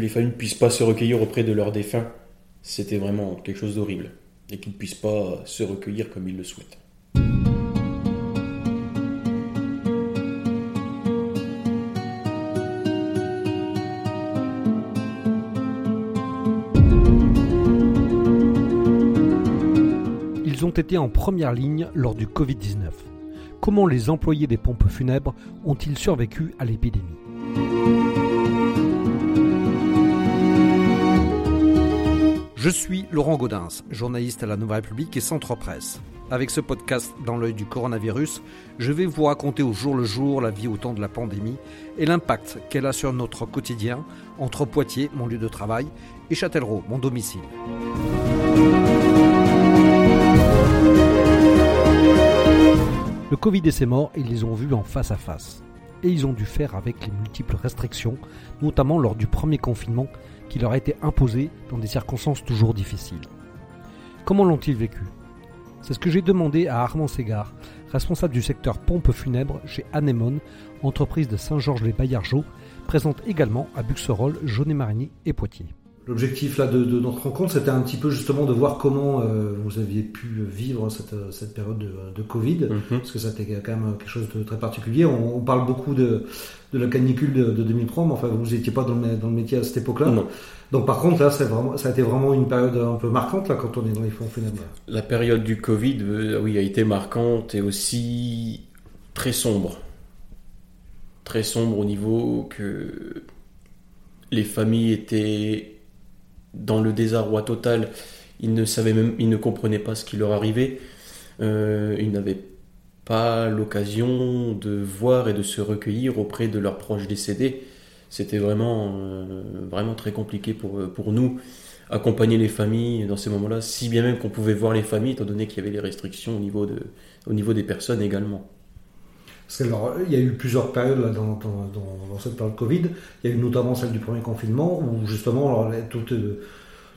les familles ne puissent pas se recueillir auprès de leurs défunts, c'était vraiment quelque chose d'horrible. Et qu'ils ne puissent pas se recueillir comme ils le souhaitent. Ils ont été en première ligne lors du Covid-19. Comment les employés des pompes funèbres ont-ils survécu à l'épidémie? Je suis Laurent Gaudens, journaliste à la Nouvelle République et Centre Presse. Avec ce podcast dans l'œil du coronavirus, je vais vous raconter au jour le jour la vie au temps de la pandémie et l'impact qu'elle a sur notre quotidien entre Poitiers, mon lieu de travail, et Châtellerault, mon domicile. Le Covid et ses morts, ils les ont vus en face à face. Et ils ont dû faire avec les multiples restrictions, notamment lors du premier confinement qui leur a été imposé dans des circonstances toujours difficiles. Comment l'ont-ils vécu? C'est ce que j'ai demandé à Armand Ségard, responsable du secteur pompe funèbre chez Anémone, entreprise de Saint-Georges-les-Baillargeaux, présente également à Buxerolles, Jaunet-Marigny et Poitiers. L'objectif là de, notre rencontre, c'était un petit peu justement de voir comment euh, vous aviez pu vivre cette, cette période de, Covid, mhm. parce que ça était quand même quelque chose de très particulier. On, parle beaucoup de, de la canicule de, 2003, mais enfin vous n'étiez pas dans le, dans le, métier à cette époque-là. Donc par contre là, vraiment, ça a été vraiment une période un peu marquante là quand on est dans les fonds funèbres. La période du Covid, euh, oui, a été marquante et aussi très sombre, très sombre au niveau que les familles étaient dans le désarroi total. Ils ne comprenaient pas ce qui leur arrivait. Euh, ils n'avaient pas l'occasion de voir et de se recueillir auprès de leurs proches décédés. C'était vraiment, euh, vraiment très compliqué pour, pour nous, accompagner les familles dans ces moments-là, si bien même qu'on pouvait voir les familles, étant donné qu'il y avait les restrictions au niveau des personnes également. Parce il y a eu plusieurs périodes là, dans, cette période Covid. Il y a eu notamment celle du premier confinement où justement toute,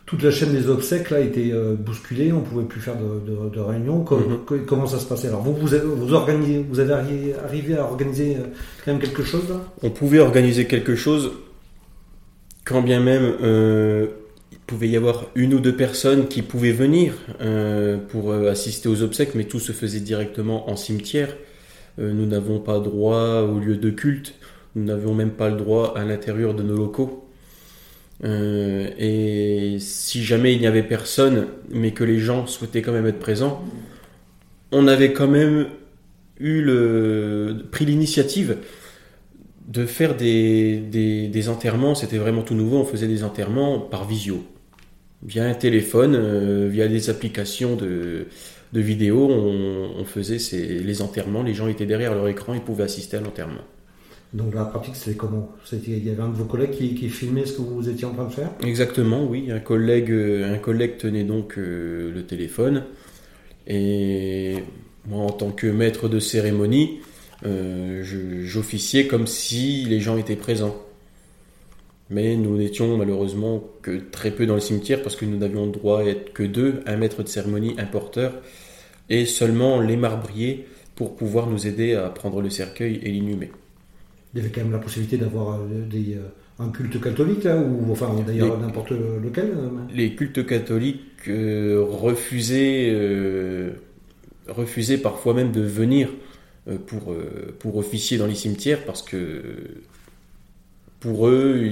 toute, la chaîne des obsèques là était euh, bousculée. On pouvait plus faire de, de, réunions. Mhm. Comment ça se passait? Alors vous, vous avez, vous, organisez, vous avez arrivé à organiser euh, quand même quelque chose là? On pouvait organiser quelque chose, quand bien même. Euh, il pouvait y avoir une ou deux personnes qui pouvaient venir pour assister aux obsèques, mais tout se faisait directement en cimetière. Euh, nous n'avons pas droit au lieu de culte, nous n'avions même pas le droit à l'intérieur de nos locaux. Euh, et si jamais il n'y avait personne, mais que les gens souhaitaient quand même être présents, on avait quand même eu pris l'initiative de faire des, des, enterrements. C'était vraiment tout nouveau. On faisait des enterrements par visio, via un téléphone, euh, via des applications de, de vidéos, on, faisait les enterrements, les gens étaient derrière leur écran, ils pouvaient assister à l'enterrement. Donc la pratique, c'était comment? Il y avait un de vos collègues qui, filmait ce que vous étiez en train de faire? Exactement, oui. Un collègue, un collègue tenait donc euh, le téléphone. Et moi, en tant que maître de cérémonie, euh, j'officiais comme si les gens étaient présents. Mais nous n'étions malheureusement que très peu dans le cimetière parce que nous n'avions droit à être que deux, un maître de cérémonie, un porteur, et seulement les marbriers pour pouvoir nous aider à prendre le cercueil et l'inhumer. Il y avait quand même la possibilité d'avoir euh, euh, un culte catholique, là, ou enfin d'ailleurs n'importe lequel euh, Les cultes catholiques refusaient, refusaient parfois même de venir pour, pour officier dans les cimetières parce que pour eux,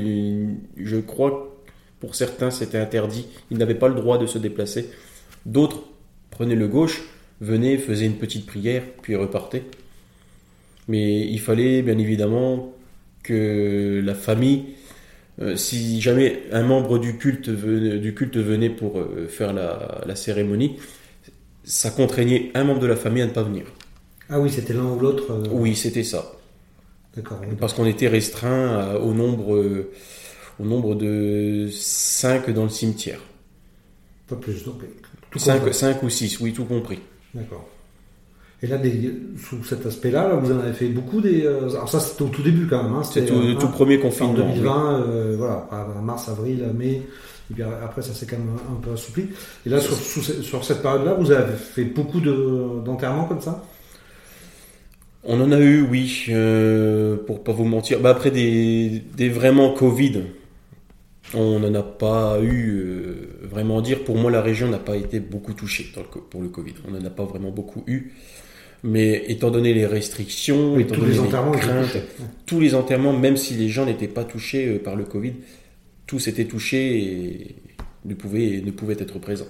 je crois pour certains c'était interdit. Ils n'avaient pas le droit de se déplacer. D'autres prenaient le gauche, venaient, faisaient une petite prière, puis repartaient. Mais il fallait bien évidemment que la famille, euh, si jamais un membre du culte, venait, du culte venait pour euh, faire la, cérémonie, ça contraignait un membre de la famille à ne pas venir. Ah oui, c'était l'un ou l'autre euh, Oui, c'était ça. Parce qu'on était restreint au nombre, au nombre de 5 dans le cimetière. Pas plus, donc. 5, ou 6, oui, tout compris. D'accord. Et là, sous cet aspect-là, vous en avez fait beaucoup des. Euh, alors ça, c'était au tout début quand même. Hein, c'était le tout, premier confinement. En 2020, euh, voilà, mars, avril, mai. Et puis après, ça s'est quand même un peu assoupli. Et là, sur, sur cette période-là, vous avez fait beaucoup d'enterrements comme ça? On en a eu, oui, euh, pour pas vous mentir. Bah, après des, des vraiment Covid, On n'en a pas eu vraiment à dire. Pour moi, la région n'a pas été beaucoup touchée pour le Covid. On n'en a pas vraiment beaucoup eu. Mais étant donné les restrictions, étant tous donné les enterrements, craintes, tous les enterrements, même si les gens n'étaient pas touchés par le Covid, tous étaient touchés et ne pouvaient, ne pouvaient être présents.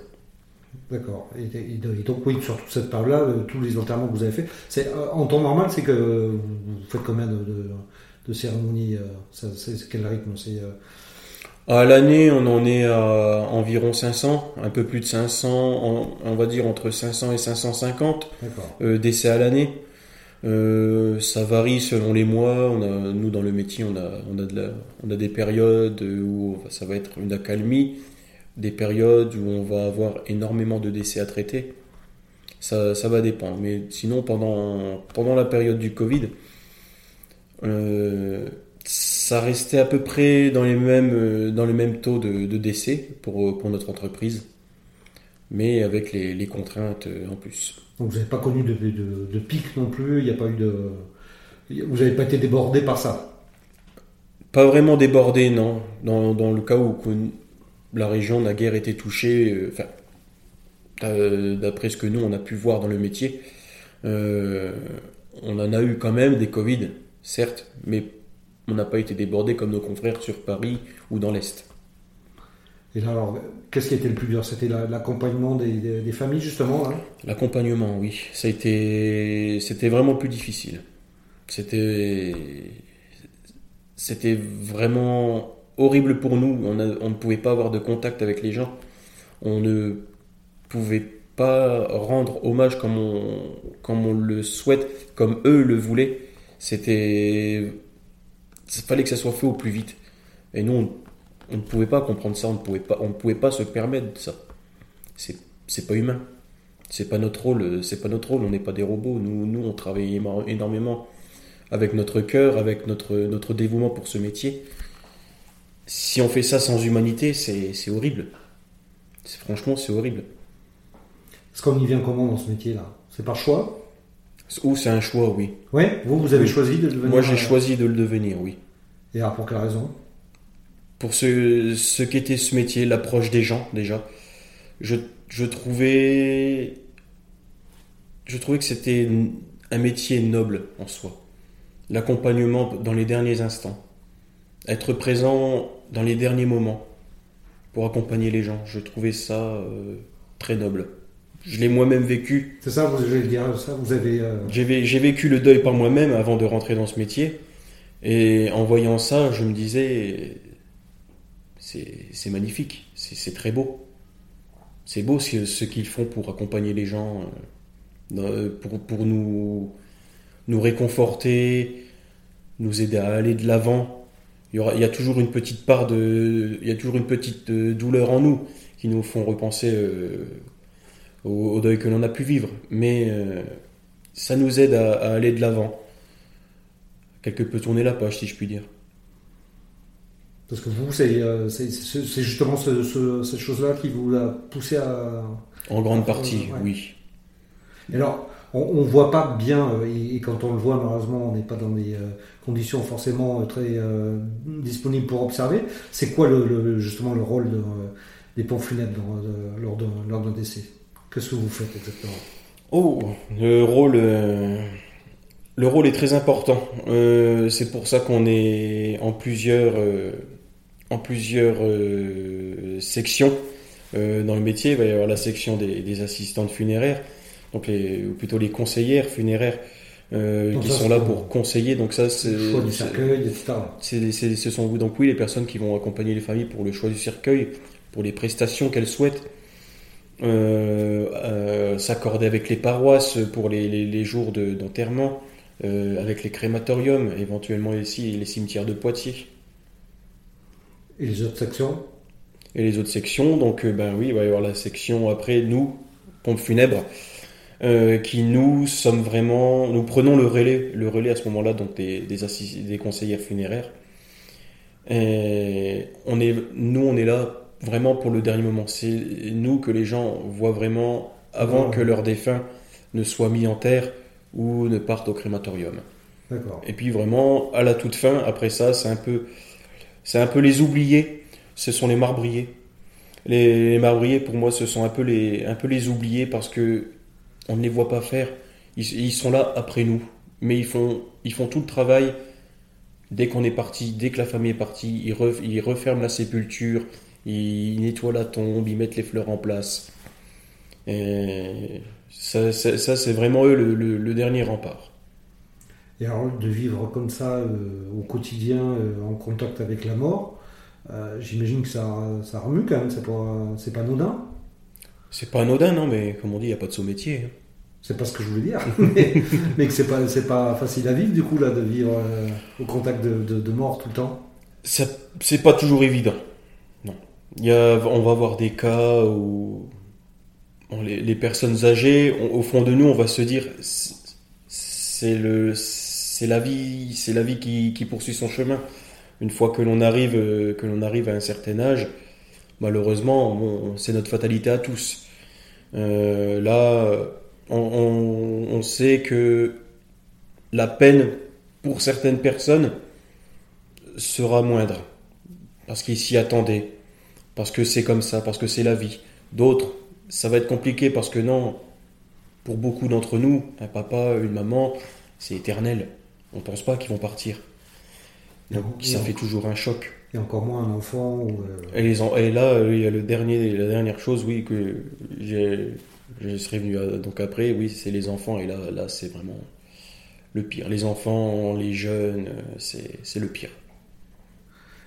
D'accord. Et, donc, oui, sur toute cette période-là, euh, tous les enterrements que vous avez fait, c'est, euh, en temps normal, c'est que vous faites combien de, de, cérémonies euh, c'est, Quel rythme c'est, À l'année, on en est à environ 500, un peu plus de 500, on, va dire entre 500 et 550 décès à l'année. ça varie selon les mois. On a, nous, dans le métier, on a, on a, de on a des périodes où ça va être une accalmie des périodes où on va avoir énormément de décès à traiter. Ça, ça va dépendre. Mais sinon, pendant, pendant la période du Covid, euh, ça restait à peu près dans les mêmes, euh, dans le même taux de, décès pour, pour notre entreprise, mais avec les, les contraintes euh, en plus. Donc vous n'avez pas connu de, de, de, pic non plus, il n'y a pas eu de... Vous n'avez pas été débordé par ça? Pas vraiment débordé, non. Dans, dans le cas où la région n'a guère été touchée, euh, d'après ce que nous on a pu voir dans le métier, euh, on en a eu quand même des Covid, certes, mais on n'a pas été débordé comme nos confrères sur Paris ou dans l'Est. Et là, alors, qu'est-ce qui a été le plus dur? C'était l'accompagnement des, familles, justement L'accompagnement, oui. Ça a été, c'était vraiment plus difficile. C'était, c'était vraiment horrible pour nous. On, ne pouvait pas avoir de contact avec les gens. On ne pouvait pas rendre hommage comme on, comme on le souhaite, comme eux le voulaient. C'était. Il fallait que ça soit fait au plus vite. Et nous, on, ne pouvait pas comprendre ça, on ne pouvait pas, on ne pouvait pas se permettre ça. C'est, c'est pas humain. C'est pas notre rôle, c'est pas notre rôle, on n'est pas des robots. Nous, nous, on travaille énormément avec notre cœur, avec notre, notre dévouement pour ce métier si on fait ça sans humanité, c'est horrible. Franchement, c'est horrible. Est-ce qu'on y vient comment dans ce métier-là? C'est par choix? Ou c'est un choix, oui. Ouais, vous, vous avez choisi de le devenir Moi, j'ai choisi de le devenir, oui. Et alors, pour quelle raison? Pour ce, ce qu'était ce métier, l'approche des gens, déjà. Je, je trouvais. Je trouvais que c'était un métier noble en soi. L'accompagnement dans les derniers instants. Être présent dans les derniers moments pour accompagner les gens. Je trouvais ça euh, très noble. Je l'ai moi-même vécu. C'est ça, vous avez dire ça, vous avez. Euh, j'ai vécu le deuil par moi-même avant de rentrer dans ce métier. Et en voyant ça, je me disais, c'est magnifique, c'est très beau. C'est beau ce, qu'ils font pour accompagner les gens, euh, pour, pour nous, nous réconforter, nous aider à aller de l'avant il y, a toujours une petite part de, il y a toujours une petite euh, douleur en nous qui nous font repenser euh, au, deuil que l'on a pu vivre. Mais euh, ça nous aide à, aller de l'avant. Quelque peu tourner la page, si je puis dire. Parce que vous, c'est justement cette chose-là qui vous a poussé à. En grande partie, oui. Et alors, on ne voit pas bien, euh, et, quand on le voit, malheureusement, on n'est pas dans des euh, conditions forcément euh, très disponibles pour observer. C'est quoi le, justement le rôle des pompes funèbres lors d'un décès? Qu'est-ce que vous faites exactement? Oh, le rôle, le rôle est très important. c'est pour ça qu'on est en plusieurs, en plusieurs sections dans le métier. Il va y avoir la section des assistantes funéraires donc les, ou plutôt les conseillères funéraires euh, qui sont là pour conseiller. Donc ça, c'est le choix du cercueil, etc. ce sont vous donc oui les personnes qui vont accompagner les familles pour le choix du cercueil, pour les prestations qu'elles souhaitent. Euh, euh, s'accorder avec les paroisses pour les, les, jours d'enterrement, avec les crématoriums, éventuellement ici les cimetières de Poitiers. Et les autres sections? Et les autres sections, donc ben oui, il va y avoir la section après, nous, pompes funèbres, euh, qui nous sommes vraiment, nous prenons le relais, le relais à ce moment-là, donc des, des, des conseillères funéraires. Et on est, nous, on est là vraiment pour le dernier moment. C'est nous que les gens voient vraiment avant que leur défunt ne soit mis en terre ou ne parte au crématorium. Et puis vraiment, à la toute fin, après ça, c'est un peu, c'est un peu les oublier. ce sont les marbriers. Les, marbriers, pour moi, ce sont un peu les, un peu les oubliés parce que on ne les voit pas faire. Ils, sont là après nous, mais ils font, ils font tout le travail. Dès qu'on est parti, dès que la famille est partie, ils, referment la sépulture, ils nettoient la tombe, ils mettent les fleurs en place. Et ça, c'est vraiment eux le, dernier rempart. Et alors, de vivre comme ça euh, au quotidien, euh, en contact avec la mort, euh, j'imagine que ça, ça remue quand même, c'est pas, pas anodin C'est pas anodin, non, mais comme on dit, il n'y a pas de sous-métier. Hein. C'est pas ce que je voulais dire, mais, que c'est pas, pas facile à vivre du coup, là, de vivre au contact de, de, mort tout le temps. C'est pas toujours évident. Non. Il y a, on va avoir des cas où les, personnes âgées, au fond de nous, on va se dire, c'est le, c'est la vie, c'est la vie qui, poursuit son chemin. Une fois que l'on arrive, que l'on arrive à un certain âge, malheureusement, c'est notre fatalité à tous. Euh, là, on, sait que la peine pour certaines personnes sera moindre parce qu'ils s'y attendaient, parce que c'est comme ça, parce que c'est la vie. D'autres ça va être compliqué parce que non, pour beaucoup d'entre nous, un papa, une maman, c'est éternel. On ne pense pas qu'ils vont partir. Donc ça fait toujours un choc. Et encore moins un enfant. Euh, et, là, il y a le dernier, la dernière chose, oui, que je serais venu donc après, oui, c'est les enfants. Et là, là c'est vraiment le pire. Les enfants, les jeunes, c'est le pire.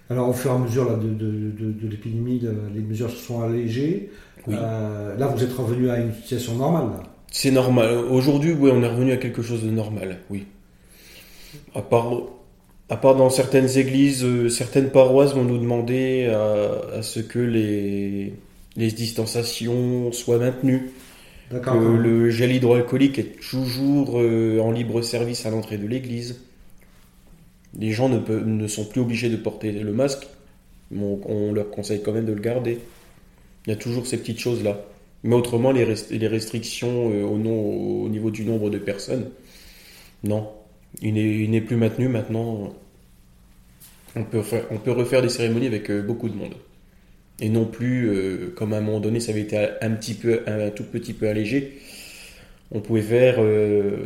Alors, au fur et à mesure de, de l'épidémie, les mesures se sont allégées. Euh, là, vous êtes revenu à une situation normale. C'est normal. Aujourd'hui, oui, on est revenu à quelque chose de normal, oui. À part, à part dans certaines églises, euh, certaines paroisses vont nous demander à, ce que les, les distanciations soient maintenues. Que le gel hydroalcoolique est toujours euh, en libre service à l'entrée de l'église. Les gens ne, ne sont plus obligés de porter le masque. on leur conseille quand même de le garder. Il y a toujours ces petites choses-là. Mais autrement, les, les restrictions euh, au, au, niveau du nombre de personnes, non. Il n'est plus maintenu maintenant. On peut, on peut refaire des cérémonies avec euh, beaucoup de monde. Et non plus, euh, comme à un moment donné, ça avait été un, petit peu, un, tout petit peu allégé, on pouvait faire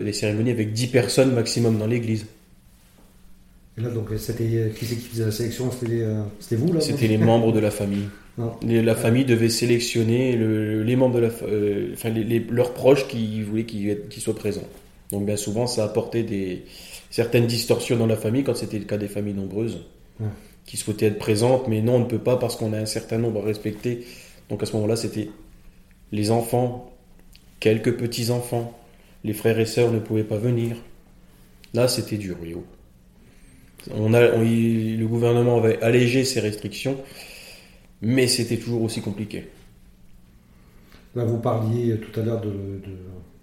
des cérémonies avec 10 personnes maximum dans l'église. Et là, donc, c'était qui c'est qui faisait la sélection? C'était vous là C'était les membres de la famille la famille devait sélectionner les membres de la, euh, enfin leurs proches qui voulaient qu'ils soient présents. Donc bien souvent, ça apportait des certaines distorsions dans la famille quand c'était le cas des familles nombreuses qui souhaitaient être présentes, mais non, on ne peut pas parce qu'on a un certain nombre à respecter. Donc à ce moment-là, c'était les enfants, quelques petits enfants, les frères et sœurs ne pouvaient pas venir. Là, c'était dur, oui. On a, le gouvernement avait allégé ces restrictions mais c'était toujours aussi compliqué. Là, vous parliez tout à l'heure de,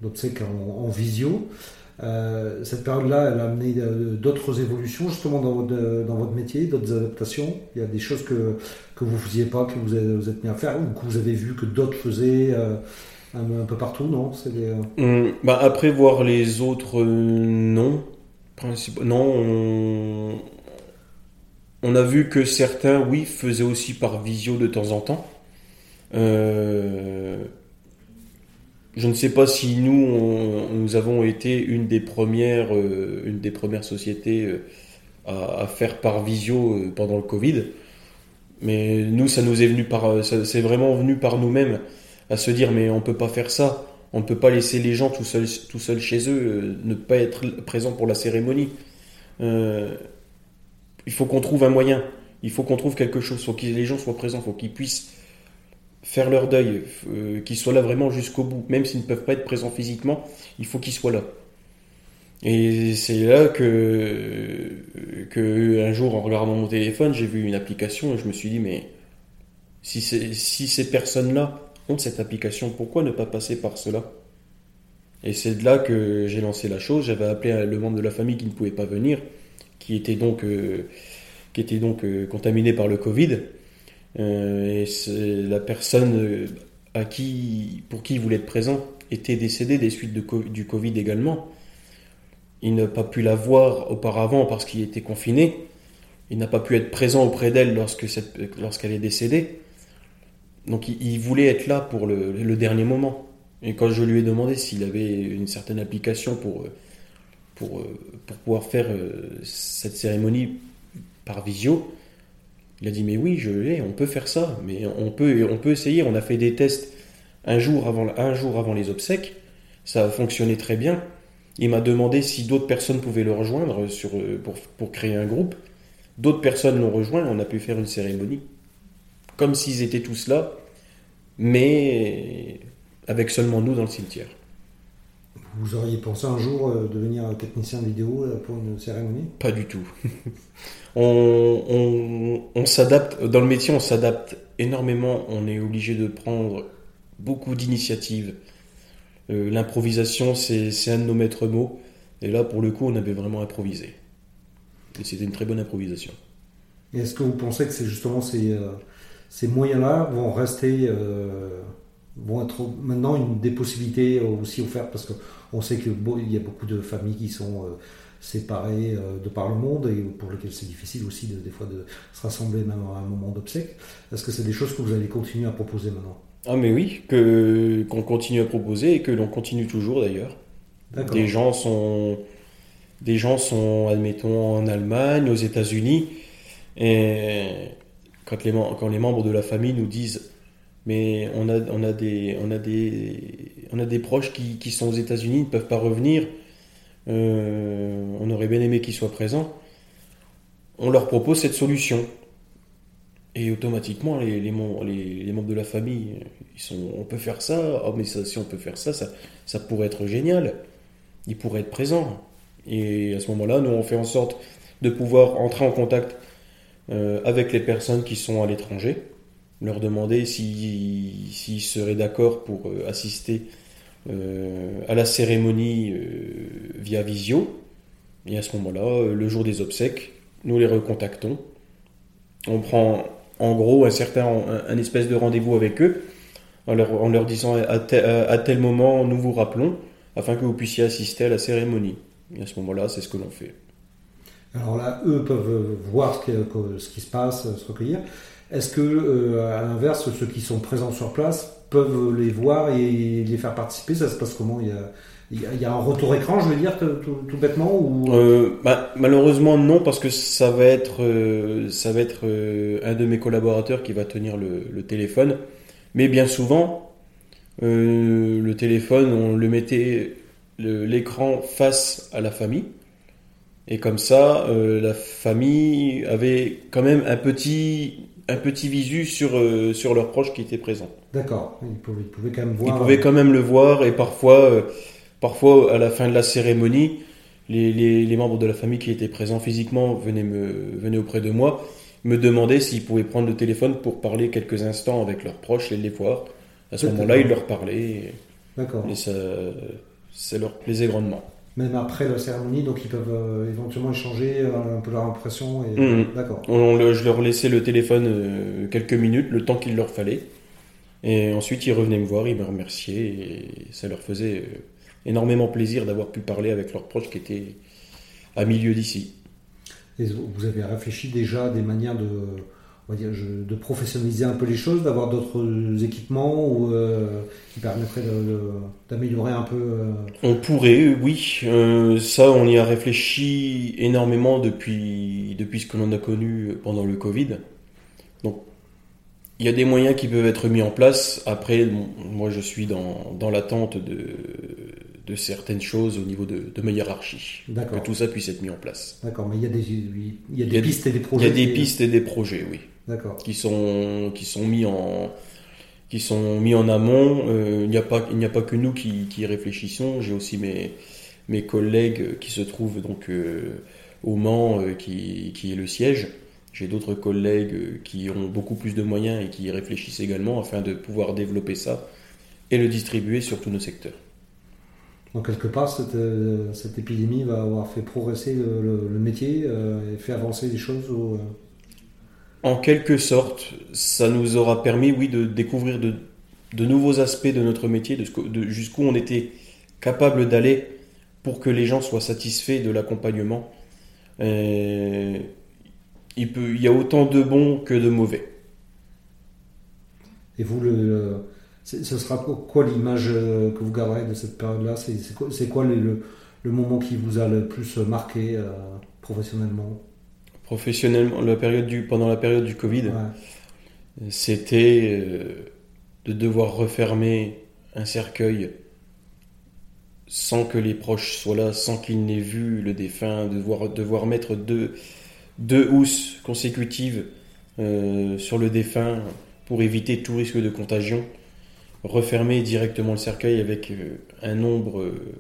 d'obsèques en, visio. Euh, cette période-là, elle a amené euh, d'autres évolutions justement dans votre, dans votre métier, d'autres adaptations. Il y a des choses que, que vous ne faisiez pas, que vous, êtes mis à faire, ou que vous avez vu que d'autres faisaient euh, un, peu partout, non? C'est hum, bah Après voir les autres, non. Non, on, on a vu que certains, oui, faisaient aussi par visio de temps en temps. Euh, je ne sais pas si nous, nous avons été une des premières, euh, une des premières sociétés euh, à, faire par visio pendant le Covid. Mais nous, ça nous est venu par, c'est vraiment venu par nous-mêmes à se dire, mais on peut pas faire ça. On ne peut pas laisser les gens tout seuls, tout seuls chez eux, ne pas être présents pour la cérémonie il faut qu'on trouve un moyen. Il faut qu'on trouve quelque chose. Il faut que les gens soient présents. Il faut qu'ils puissent faire leur deuil. Euh, qu'ils soient là vraiment jusqu'au bout. Même s'ils ne peuvent pas être présents physiquement, il faut qu'ils soient là. Et c'est là que, que un jour, en regardant mon téléphone, j'ai vu une application et je me suis dit, mais si, si ces personnes-là ont cette application, pourquoi ne pas passer par cela? Et c'est de là que j'ai lancé la chose. J'avais appelé le membre de la famille qui ne pouvait pas venir qui était donc, euh, qui était donc euh, contaminé par le Covid. Euh, et la personne à qui, pour qui il voulait être présent était décédé des suites du Covid également. Il n'a pas pu la voir auparavant parce qu'il était confiné. il n'a pas pu être présent auprès d'elle lorsque lorsqu'elle est décédée. Donc il, voulait être là pour le, dernier moment. Et quand je lui ai demandé s'il avait une certaine application pour, pour, pour pouvoir faire cette cérémonie par visio, il a dit mais oui, je on peut faire ça, mais on peut, on peut essayer. On a fait des tests un jour avant, un jour avant les obsèques, ça a fonctionné très bien. Il m'a demandé si d'autres personnes pouvaient le rejoindre sur, pour, pour créer un groupe. D'autres personnes l'ont rejoint, on a pu faire une cérémonie. Comme s'ils étaient tous là, mais avec seulement nous dans le cimetière. Vous auriez pensé un jour euh, devenir technicien vidéo euh, pour une cérémonie? Pas du tout. on, s'adapte, dans le métier, on s'adapte énormément. On est obligé de prendre beaucoup d'initiatives. Euh, l'improvisation, c'est un de nos maîtres mots. Et là, pour le coup, on avait vraiment improvisé. Et c'était une très bonne improvisation. Est-ce que vous pensez que c'est justement ces, ces moyens-là vont rester, vont être maintenant une des possibilités aussi offertes Parce qu'on sait qu'il y a beaucoup de familles qui sont séparés euh, de par le monde et pour lesquels c'est difficile aussi de, des fois de se rassembler même à un moment d'obsèque. Est-ce que c'est des choses que vous allez continuer à proposer maintenant? Ah mais oui, que qu'on continue à proposer et que l'on continue toujours d'ailleurs. Des gens sont des gens sont admettons en Allemagne, aux États-Unis et quand les, quand les membres de la famille nous disent mais on a, on a, des, on a, des, on a des proches qui, qui sont aux États-Unis, ne peuvent pas revenir. Euh, on aurait bien aimé qu'ils soient présents, on leur propose cette solution. Et automatiquement, les, membres de la famille, ils sont, on peut faire ça, oh, mais si on peut faire ça, ça, pourrait être génial. Ils pourraient être présents. Et à ce moment-là, nous, on fait en sorte de pouvoir entrer en contact euh, avec les personnes qui sont à l'étranger, leur demander s'ils seraient d'accord pour euh, assister euh, à la cérémonie euh, via visio. Et à ce moment-là, le jour des obsèques, nous les recontactons. On prend en gros un certain un, espèce de rendez-vous avec eux en leur, disant à tel, moment nous vous rappelons afin que vous puissiez assister à la cérémonie. Et à ce moment-là, c'est ce que l'on fait. Alors là, eux peuvent voir ce qui se passe, se recueillir. Est-ce que, à l'inverse, ceux qui sont présents sur place peuvent les voir et les faire participer? Ça se passe comment? Il y, a, un retour écran, je veux dire, tout, bêtement ou... Euh, bah, malheureusement, non, parce que ça va être, euh, ça va être euh, un de mes collaborateurs qui va tenir le, téléphone. Mais bien souvent, le téléphone, on le mettait l'écran face à la famille. Et comme ça, la famille avait quand même un petit, un petit visu sur, euh, sur leurs proches qui étaient présents. D'accord, ils pouvaient, quand même voir. Ils pouvaient quand même le voir et parfois, euh, parfois à la fin de la cérémonie, les, les, membres de la famille qui étaient présents physiquement venaient, me, venaient auprès de moi, me demandaient s'ils pouvaient prendre le téléphone pour parler quelques instants avec leurs proches et les voir. À ce moment-là, ils leur parlaient. D'accord. Et ça, ça leur plaisait grandement même après la cérémonie, donc ils peuvent euh, éventuellement échanger euh, un peu leur impression. Et... Mmh. D'accord. je leur laissais le téléphone euh, quelques minutes, le temps qu'il leur fallait. Et ensuite, ils revenaient me voir, ils me remerciaient. Et ça leur faisait énormément plaisir d'avoir pu parler avec leurs proches qui étaient à milieu d'ici. Et vous avez réfléchi déjà à des manières de de professionnaliser un peu les choses, d'avoir d'autres équipements ou, euh, qui permettraient d'améliorer un peu euh, On pourrait, oui. Euh, ça, on y a réfléchi énormément depuis, depuis ce que l'on a connu pendant le Covid. Donc, il y a des moyens qui peuvent être mis en place. Après, moi, je suis dans, dans l'attente de, de certaines choses au niveau de, de ma hiérarchie. Que tout ça puisse être mis en place. D'accord, mais il y a des, il y a des pistes et des projets. Il y a des pistes et des projets, oui qui sont qui sont mis en qui sont mis en amont. Euh, il n'y a pas il n'y a pas que nous qui, qui réfléchissons. J'ai aussi mes mes collègues qui se trouvent donc euh, au Mans, euh, qui, qui est le siège. J'ai d'autres collègues qui ont beaucoup plus de moyens et qui réfléchissent également afin de pouvoir développer ça et le distribuer sur tous nos secteurs. Donc quelque part, cette, cette épidémie va avoir fait progresser le, le, métier et fait avancer les choses au, en quelque sorte, ça nous aura permis, oui, de découvrir de, nouveaux aspects de notre métier, jusqu'où on était capable d'aller pour que les gens soient satisfaits de l'accompagnement. Euh, il, y a autant de bons que de mauvais. Et vous, ce sera quoi l'image que vous garderez de cette période-là? C'est quoi, le, le, moment qui vous a le plus marqué professionnellement? Professionnellement, la période du, pendant la période du Covid, c'était de devoir refermer un cercueil sans que les proches soient là, sans qu'ils n'aient vu le défunt, devoir, devoir mettre deux, deux housses consécutives euh, sur le défunt pour éviter tout risque de contagion, refermer directement le cercueil avec euh, un nombre, euh,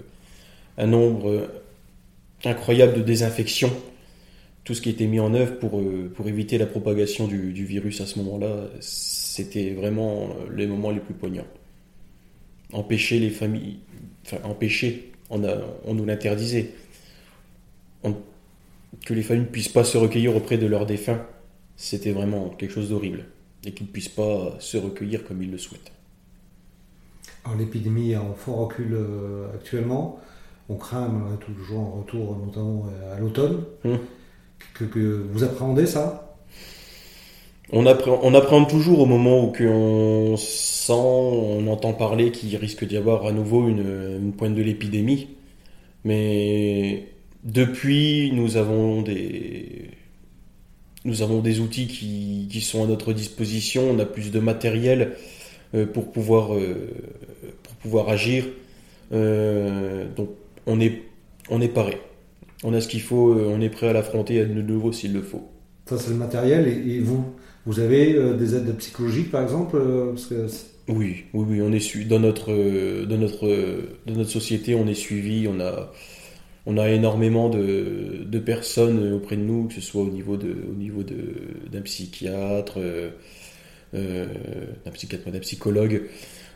un nombre incroyable de désinfection, tout ce qui était mis en œuvre pour, pour éviter la propagation du, du virus à ce moment-là, c'était vraiment les moments les plus poignants. Empêcher les familles, enfin empêcher, on, a, on nous l'interdisait, que les familles ne puissent pas se recueillir auprès de leurs défunts, c'était vraiment quelque chose d'horrible, et qu'ils ne puissent pas se recueillir comme ils le souhaitent. Alors l'épidémie est en fort recul euh, actuellement, on craint toujours un retour notamment euh, à l'automne. Hum. Que, vous appréhendez ça? On, appréhende, toujours au moment où on sent, on entend parler qu'il risque d'y avoir à nouveau une, pointe de l'épidémie. Mais depuis, nous avons des, nous avons des outils qui, sont à notre disposition. On a plus de matériel euh, pour pouvoir, euh, pour pouvoir agir. Euh, donc, on est, on est paré. On a ce qu'il faut. On est prêt à l'affronter à de nouveau s'il le faut. Ça, c'est le matériel. et vous, vous avez euh, des aides psychologiques, par exemple euh, Oui, oui, oui, on est dans notre, dans notre, dans notre société, on est suivi, on a, on a énormément de, de, personnes auprès de nous, que ce soit au niveau de, au niveau de, d'un psychiatre, euh, d'un psychiatre, d'un psychologue.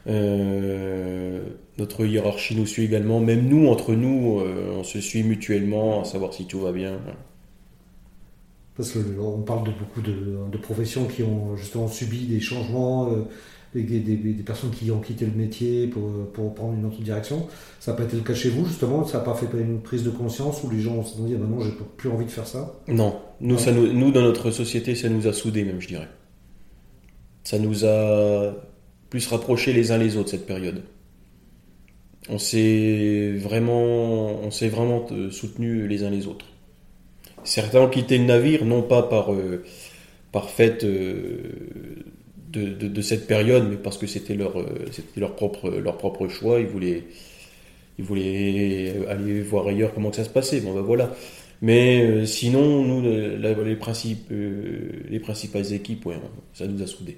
Notre hiérarchie nous suit également, même nous, entre nous, on se suit mutuellement, à savoir si tout va bien. Parce qu'on parle de beaucoup de, professions qui ont justement subi des changements, euh, des, personnes qui ont quitté le métier pour, prendre une autre direction. Ça n'a pas été le cas chez vous, justement? Ça n'a pas fait une prise de conscience où les gens se sont dit, ah ben non, j'ai plus envie de faire ça? Non. Nous, Ça nous, nous, dans notre société, ça nous a soudés, même, je dirais. Ça nous a plus rapprochés les uns les autres, cette période. On s'est vraiment, on s'est vraiment euh, soutenus les uns les autres. Certains ont quitté le navire, non pas par, euh, par fait euh, de, cette période, mais parce que c'était leur, euh, leur, propre, leur propre choix. Ils voulaient, ils voulaient aller voir ailleurs comment ça se passait. Bon, ben voilà. Mais sinon, nous, les, principes, les principales équipes, ça nous a soudés.